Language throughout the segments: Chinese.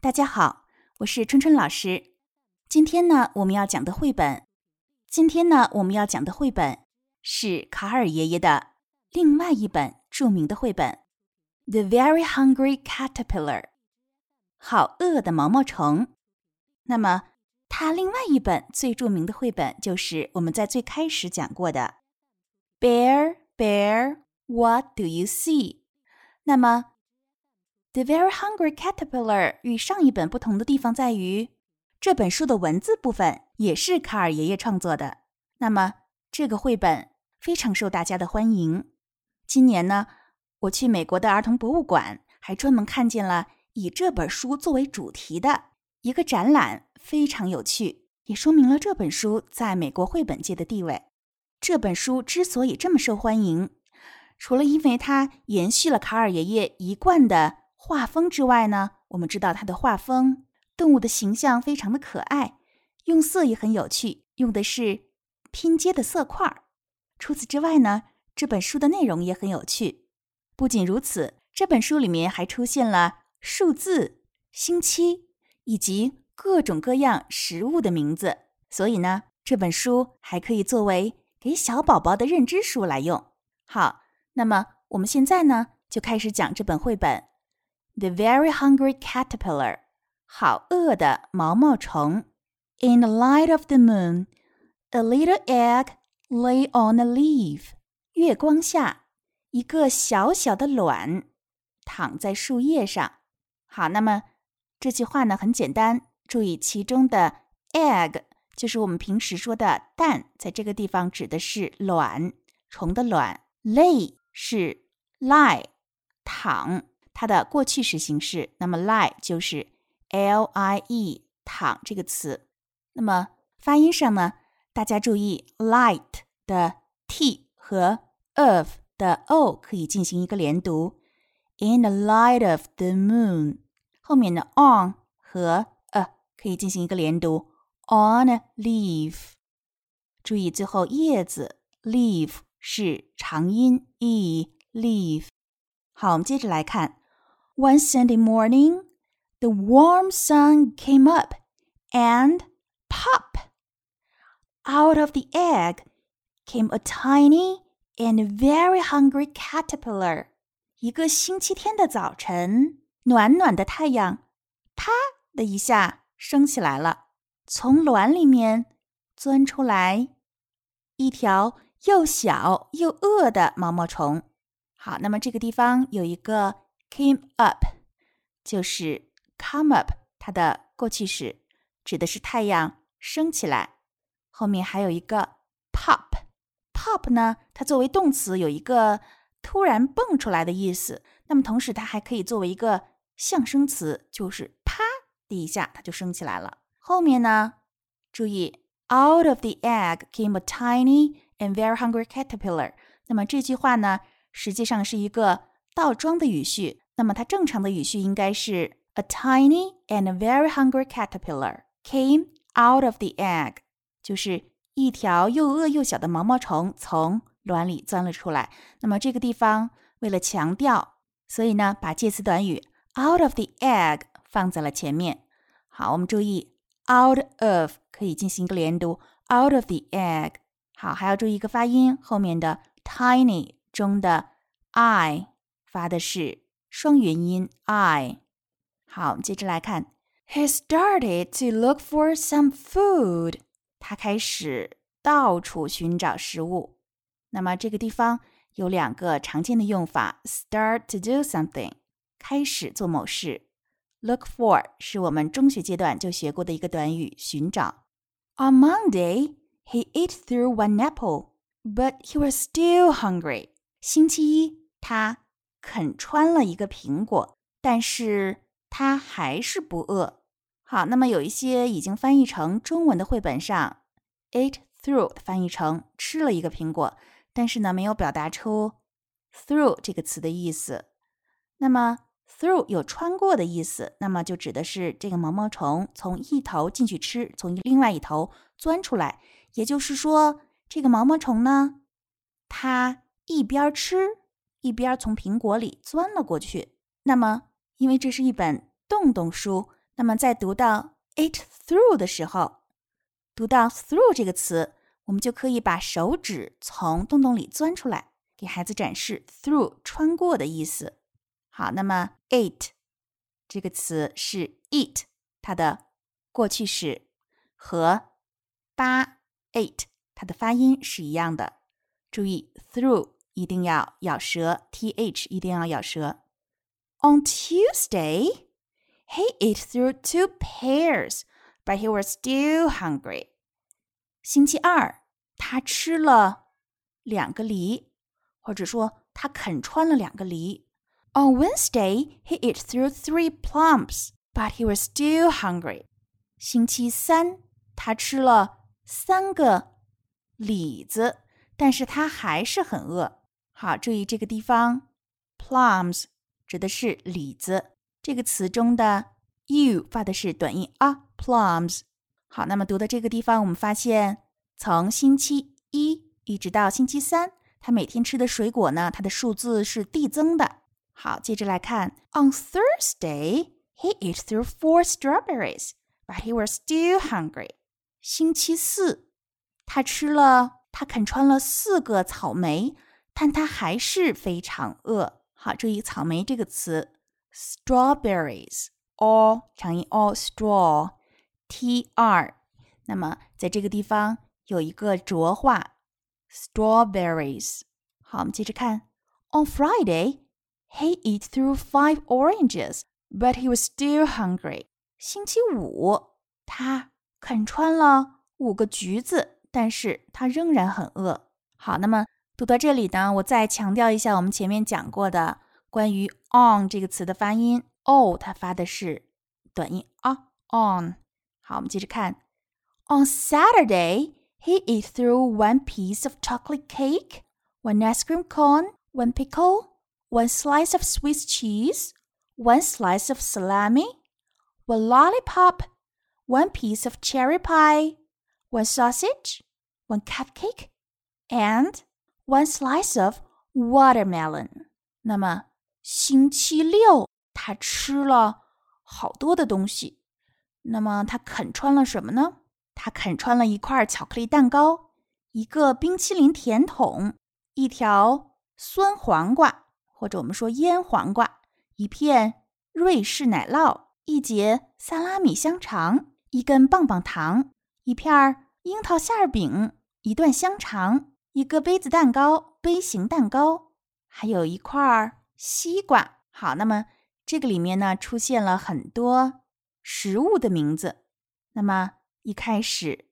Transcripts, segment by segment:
大家好，我是春春老师。今天呢，我们要讲的绘本，今天呢，我们要讲的绘本是卡尔爷爷的另外一本著名的绘本《The Very Hungry Caterpillar》，好饿的毛毛虫。那么，他另外一本最著名的绘本就是我们在最开始讲过的《Bear Bear What Do You See》。那么，The Very Hungry Caterpillar 与上一本不同的地方在于，这本书的文字部分也是卡尔爷爷创作的。那么这个绘本非常受大家的欢迎。今年呢，我去美国的儿童博物馆，还专门看见了以这本书作为主题的一个展览，非常有趣，也说明了这本书在美国绘本界的地位。这本书之所以这么受欢迎，除了因为它延续了卡尔爷爷一贯的。画风之外呢，我们知道它的画风，动物的形象非常的可爱，用色也很有趣，用的是拼接的色块。除此之外呢，这本书的内容也很有趣。不仅如此，这本书里面还出现了数字、星期以及各种各样食物的名字。所以呢，这本书还可以作为给小宝宝的认知书来用。好，那么我们现在呢，就开始讲这本绘本。The very hungry caterpillar，好饿的毛毛虫。In the light of the moon, a little egg lay on a leaf。月光下，一个小小的卵躺在树叶上。好，那么这句话呢很简单，注意其中的 egg 就是我们平时说的蛋，在这个地方指的是卵虫的卵。Lay 是 lie 躺。它的过去时形式，那么 lie 就是 l i e 躺这个词。那么发音上呢，大家注意 light 的 t 和 of 的 o 可以进行一个连读。In the light of the moon，后面的 on 和 a 可以进行一个连读。On a leaf，注意最后叶子 leaf 是长音 e leaf。好，我们接着来看。One Sunday morning, the warm sun came up and pop! Out of the egg came a tiny and very hungry caterpillar. 一个星期天的早晨，暖暖的太阳啪的一下升起来了，从卵里面钻出来一条又小又饿的毛毛虫。好，那么这个地方有一个 Came up 就是 come up，它的过去式指的是太阳升起来。后面还有一个 pop，pop 呢，它作为动词有一个突然蹦出来的意思。那么同时它还可以作为一个象声词，就是啪的一下它就升起来了。后面呢，注意 out of the egg came a tiny and very hungry caterpillar。那么这句话呢，实际上是一个。倒装的语序，那么它正常的语序应该是 A tiny and very hungry caterpillar came out of the egg，就是一条又饿又小的毛毛虫从卵里钻了出来。那么这个地方为了强调，所以呢把介词短语 out of the egg 放在了前面。好，我们注意 out of 可以进行一个连读，out of the egg。好，还要注意一个发音，后面的 tiny 中的 i。发的是双元音 i。好，我们接着来看，He started to look for some food。他开始到处寻找食物。那么这个地方有两个常见的用法：start to do something，开始做某事；look for 是我们中学阶段就学过的一个短语，寻找。On Monday, he ate through one apple, but he was still hungry。星期一，他 啃穿了一个苹果，但是他还是不饿。好，那么有一些已经翻译成中文的绘本上，ate through 翻译成吃了一个苹果，但是呢没有表达出 through 这个词的意思。那么 through 有穿过的意思，那么就指的是这个毛毛虫从一头进去吃，从另外一头钻出来。也就是说，这个毛毛虫呢，它一边吃。一边从苹果里钻了过去。那么，因为这是一本洞洞书，那么在读到 “it through 的时候，读到 through 这个词，我们就可以把手指从洞洞里钻出来，给孩子展示 through 穿过的意思。好，那么 ate 这个词是 eat，它的过去式和八 “eight” 它的发音是一样的。注意 through 一定要咬舌，th 一定要咬舌。On Tuesday, he ate through two pears, but he was still hungry. 星期二，他吃了两个梨，或者说他啃穿了两个梨。On Wednesday, he ate through three plums, but he was still hungry. 星期三，他吃了三个李子，但是他还是很饿。 好，注意这个地方，plums 指的是李子。这个词中的 u 发的是短音啊，plums。好，那么读到这个地方，我们发现从星期一一直到星期三，他每天吃的水果呢，它的数字是递增的。好，接着来看，On Thursday he ate through four strawberries, but he was still hungry。星期四，他吃了，他啃穿了四个草莓，但他还是非常饿。好，注意草莓这个词，strawberries，all 长音 all straw，t r。那么在这个地方有一个浊化，strawberries。好，我们接着看，On Friday。He ate through five oranges, but he was still hungry. 星期五，他啃穿了五个橘子，但是他仍然很饿。好，那么 读到这里呢，我再强调一下我们前面讲过的关于 on 这个词的发音，o 它发的是短音啊，on。好，我们接着看，On Saturday he ate through one piece of chocolate cake, one ice cream cone, one pickle one slice of Swiss cheese, one slice of salami, one lollipop, one piece of cherry pie, one sausage, one cupcake, and one slice of watermelon. 那么星期六他吃了好多的东西。那么他啃穿了什么呢？他啃穿了一块巧克力蛋糕，一个冰淇淋甜筒，一条酸黄瓜。或者我们说腌黄瓜，一片瑞士奶酪，一节萨拉米香肠，一根棒棒糖，一片樱桃馅饼，一段香肠，一个杯子蛋糕，杯形蛋糕，还有一块西瓜。好，那么这个里面呢出现了很多食物的名字。那么一开始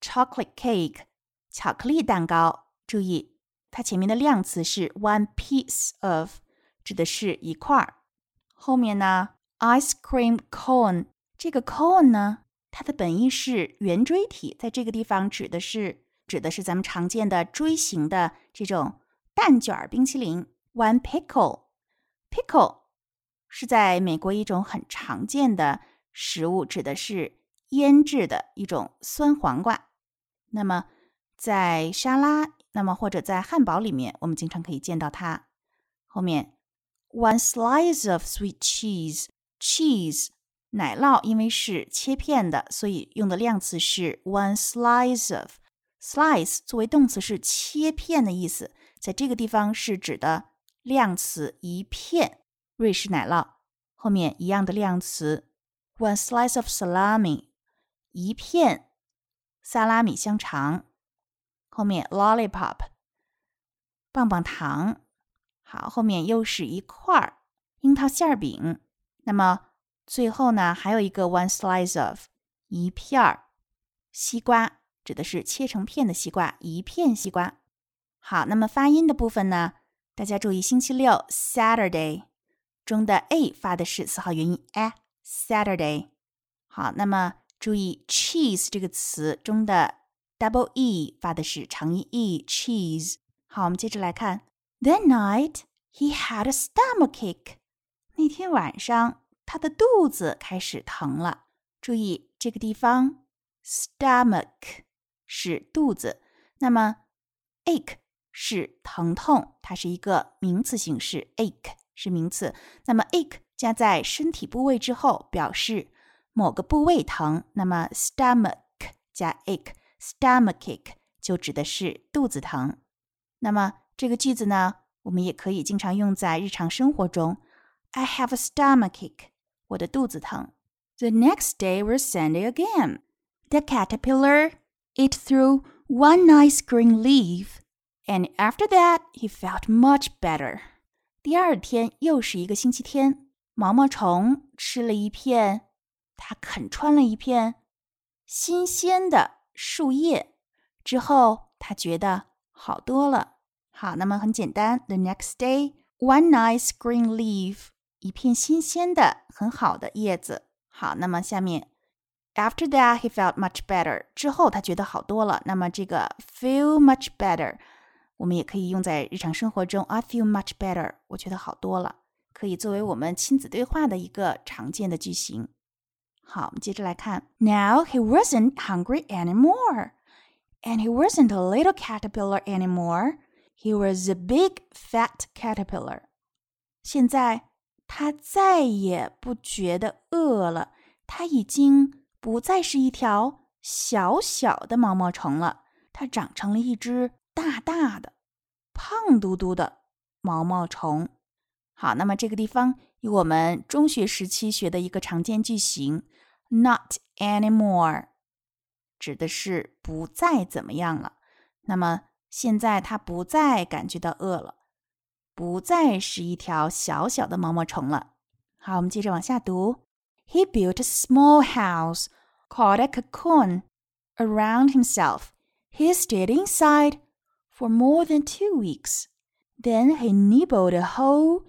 ，chocolate cake，巧克力蛋糕，注意。它前面的量词是 one piece of，指的是一块儿。后面呢，ice cream cone，这个 cone 呢，它的本意是圆锥体，在这个地方指的是指的是咱们常见的锥形的这种蛋卷冰淇淋。one pickle，pickle 是在美国一种很常见的食物，指的是腌制的一种酸黄瓜。那么在沙拉。那么或者在汉堡里面，我们经常可以见到它。后面，one slice of sweet cheese，cheese 奶酪，因为是切片的，所以用的量词是 one slice of。Slice 作为动词是切片的意思，在这个地方是指的量词一片瑞士奶酪。后面一样的量词，one slice of salami，一片萨拉米香肠。后面 lollipop 棒棒糖，好，后面又是一块儿樱桃馅饼。那么最后呢，还有一个 one slice of 一片儿西瓜，指的是切成片的西瓜，一片西瓜。好，那么发音的部分呢，大家注意，星期六 Saturday 中的 a 发的是四号元音 a，Saturday。好，那么注意 cheese 这个词中的。double e 发的是长音 e，cheese。好，我们接着来看，That night he had a stomachache。那天晚上他的肚子开始疼了。注意这个地方，stomach 是肚子，那么 ache 是疼痛，它是一个名词形式，ache 是名词。那么 ache 加在身体部位之后，表示 某个部位疼，那么 stomach 加 ache，stomachache 就指的是肚子疼。那么这个句子呢，我们也可以经常用在日常生活中。I have a stomachache，我的肚子疼。The next day was Sunday again. The caterpillar It through one nice green leaf, and after that he felt much better. 第二天又是一个星期天，毛毛虫吃了一片，它啃穿了一片新鲜的树叶之后，它觉得好多了。好，那么很简单，the next day one nice green leaf，一片新鲜的很好的叶子。好，那么下面 after that he felt much better，之后他觉得好多了。那么这个 feel much better。我们也可以用在日常生活中。I feel much better，我觉得好多了，可以作为我们亲子对话的一个常见的句型。好，我们接着来看。Now he wasn't hungry anymore, and he wasn't a little caterpillar anymore. He was a big fat caterpillar. 现在他再也不觉得饿了，他已经 不再是一条小小的毛毛虫了，它长成了一只。大大的、胖嘟嘟的毛毛虫。好，那么这个地方有我们中学时期学的一个常见句型，not anymore，指的是不再怎么样了。那么现在它不再感觉到饿了，不再是一条小小的毛毛虫了。好，我们接着往下读。He built a small house called a cocoon around himself. He stayed inside for more than two weeks. Then he nibbled a hole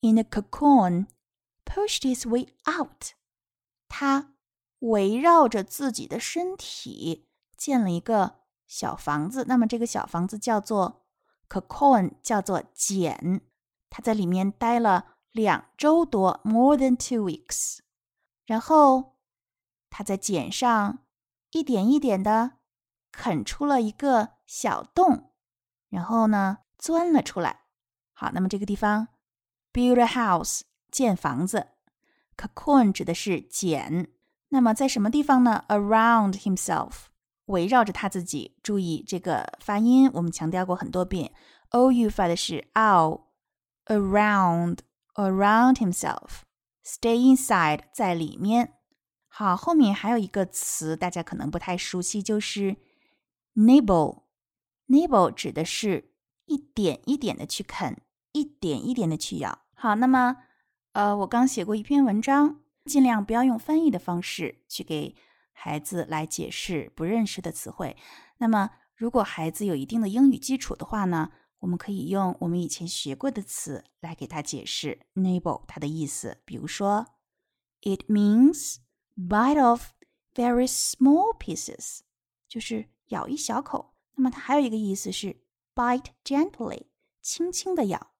in the cocoon, pushed his way out. 他围绕着自己的身体建了一个小房子。那么这个小房子叫做 cocoon，叫做茧。他在里面待了两周多，more than two weeks。 然后他在茧上一点一点的啃出了一个小洞。然后呢，钻了出来。好，那么这个地方，build a house 建房子，cocoon 指的是茧。那么在什么地方呢？Around himself 围绕着他自己。注意这个发音，我们强调过很多遍。o u 发的是 ow，around around himself。Stay inside 在里面。好，后面还有一个词大家可能不太熟悉，就是 nibble。Nibble 指的是一点一点的去啃，一点一点的去咬。好，那么，呃，我刚写过一篇文章，尽量不要用翻译的方式去给孩子来解释不认识的词汇。那么，如果孩子有一定的英语基础的话呢，我们可以用我们以前学过的词来给他解释 nibble 它的意思。比如说，It means bite off very small pieces，就是咬一小口。那么它还有一个意思是 bite gently，轻轻的咬。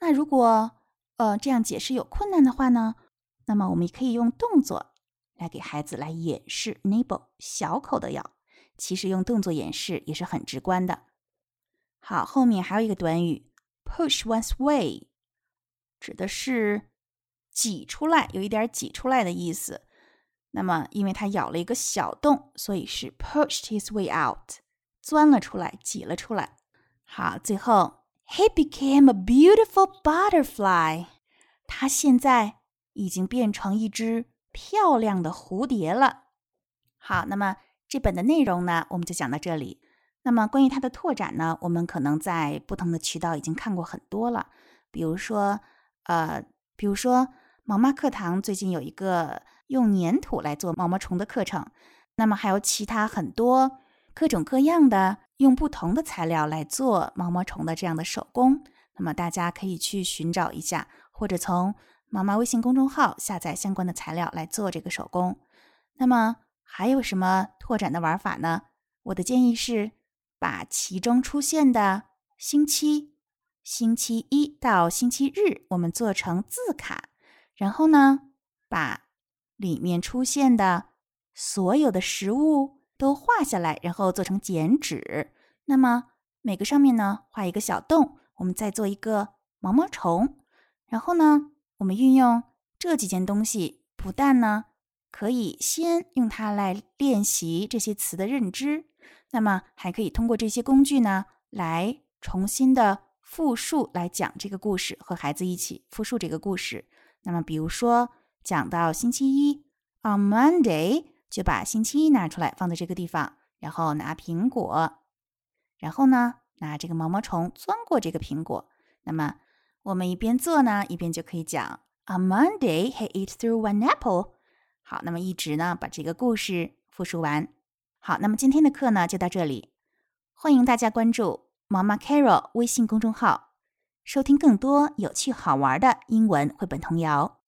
那如果呃这样解释有困难的话呢，那么我们也可以用动作来给孩子来演示 nibble 小口的咬。其实用动作演示也是很直观的。好，后面还有一个短语 push one's way，指的是挤出来，有一点挤出来的意思。那么因为它咬了一个小洞，所以是 pushed his way out。钻了出来，挤了出来。好，最后，He became a beautiful butterfly。他现在已经变成一只漂亮的蝴蝶了。好，那么这本的内容呢，我们就讲到这里。那么关于它的拓展呢，我们可能在不同的渠道已经看过很多了。比如说，呃，比如说毛妈课堂最近有一个用粘土来做毛毛虫的课程。那么还有其他很多。各种各样的用不同的材料来做毛毛虫的这样的手工，那么大家可以去寻找一下，或者从毛妈微信公众号下载相关的材料来做这个手工。那么还有什么拓展的玩法呢？我的建议是把其中出现的星期，星期一到星期日，我们做成字卡，然后呢，把里面出现的所有的食物。都画下来，然后做成剪纸。那么每个上面呢画一个小洞，我们再做一个毛毛虫。然后呢，我们运用这几件东西，不但呢可以先用它来练习这些词的认知，那么还可以通过这些工具呢，来重新的复述来讲这个故事，和孩子一起复述这个故事。那么，比如说讲到星期一，on Monday，就把星期一拿出来放在这个地方，然后拿苹果，然后呢，拿这个毛毛虫钻过这个苹果。那么我们一边做呢，一边就可以讲。On Monday, he ate through one apple。好，那么一直呢把这个故事复述完。好，那么今天的课呢就到这里。欢迎大家关注妈妈 Carol 微信公众号，收听更多有趣好玩的英文绘本童谣。